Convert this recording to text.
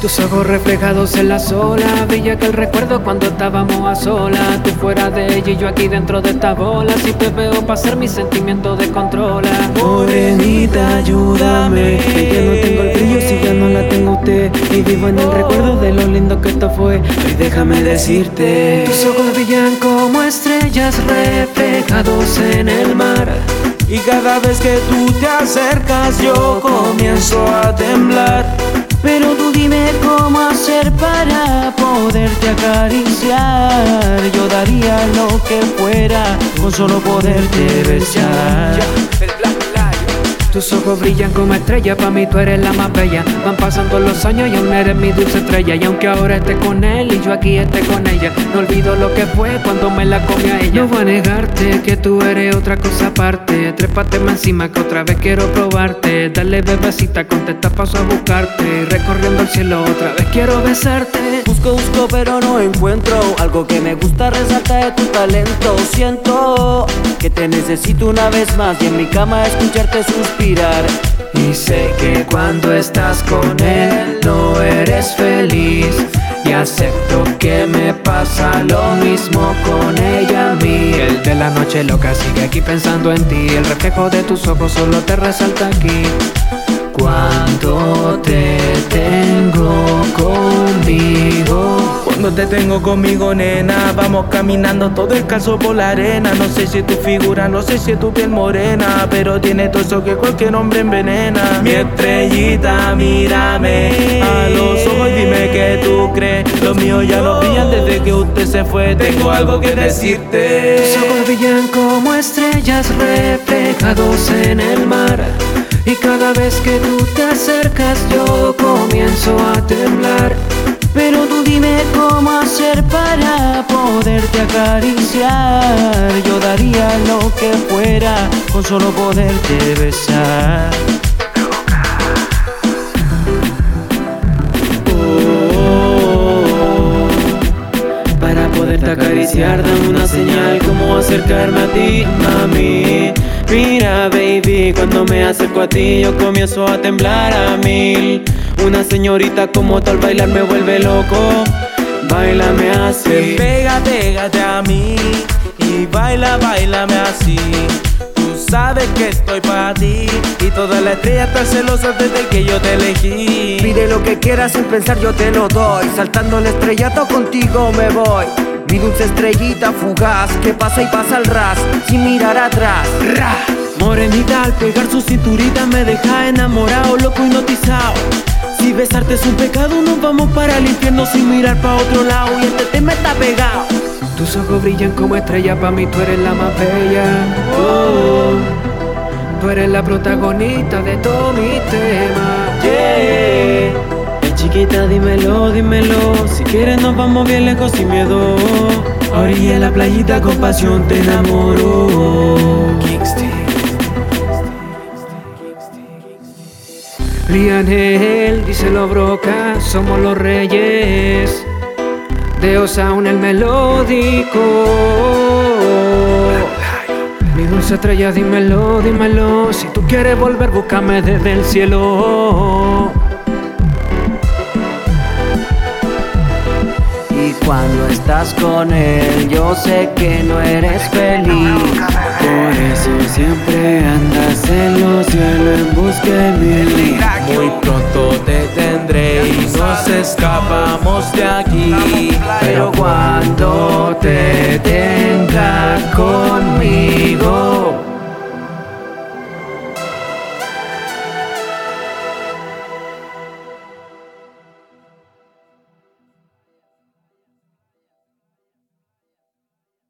Tus ojos reflejados en la sola Brilla que el recuerdo cuando estábamos a solas Tú fuera de ella y yo aquí dentro de esta bola. Si te veo pasar mi sentimiento de controla Morenita, ayúdame Que ya no tengo el brillo si ya no la tengo usted. Y vivo en el recuerdo de lo lindo que esto fue. Y déjame decirte Tus ojos brillan como estrellas reflejados en el mar. Y cada vez que tú te acercas yo comienzo a temblar pero tú dime cómo hacer para poderte acariciar. Yo daría lo que fuera con solo poderte besar. Tus ojos brillan como estrella, pa' mí tú eres la más bella. Van pasando los años y aún eres mi dulce estrella. Y aunque ahora esté con él y yo aquí esté con ella, no olvido lo que fue cuando me la comí a ella. No voy a negarte que tú eres otra cosa aparte. Trépate más encima que otra vez quiero probarte. Dale bebecita, contesta paso a buscarte. Recorriendo el cielo otra vez quiero besarte. Busco, busco, pero no encuentro algo que me gusta resaltar de tu talento. Siento que te necesito una vez más y en mi cama escucharte sus y sé que cuando estás con él no eres feliz. Y acepto que me pasa lo mismo con ella a mí. El de la noche loca sigue aquí pensando en ti. El reflejo de tus ojos solo te resalta aquí. Cuando te tengo conmigo Te tengo conmigo, nena, vamos caminando todo el caso por la arena. No sé si tu figura, no sé si tu piel morena, pero tiene todo eso que cualquier hombre envenena. Mi estrellita, mírame a los ojos dime que tú crees. Los míos ya no brillan desde que usted se fue. Tengo algo que decirte. Tus ojos brillan como estrellas reflejados en el mar. Y cada vez que tú te acercas yo comienzo a temblar Pero tú dime cómo hacer para poderte acariciar Yo daría lo que fuera con solo poderte besar Oh, acariciar, dame una señal como acercarme a ti, mami. Mira, baby, cuando me acerco a ti, yo comienzo a temblar a mil. Una señorita como tal bailar me vuelve loco. Bailame así. Pega, pégate a mí y baila, bailame así. Tú sabes que estoy para ti y toda la estrella está celosa desde que yo te elegí. Pide lo que quieras sin pensar, yo te lo doy. Saltando el estrellato contigo me voy. Mi dulce estrellita fugaz que pasa y pasa al ras sin mirar atrás. Ra. Morenita al pegar su cinturita me deja enamorado, loco hipnotizado. Si besarte es un pecado, nos vamos para el infierno sin mirar pa' otro lado. Y este tema está pegado. Tus ojos brillan como estrella, pa' mí tú eres la más bella. Oh, tú eres la protagonista de todo mi tema. Yeah. Chiquita, dímelo, dímelo. Si quieres, nos vamos bien lejos sin miedo. Orilla la playita con pasión te enamoro. Rianel, díselo broca, somos los reyes de Osaun el melódico. Mi dulce estrella, dímelo, dímelo. Si tú quieres volver, búscame desde el cielo. Y cuando estás con él, yo sé que no eres feliz. Por eso siempre andas en los cielo en busca de. Muy pronto te tendré y nos escapamos de aquí. Pero cuando te tenga conmigo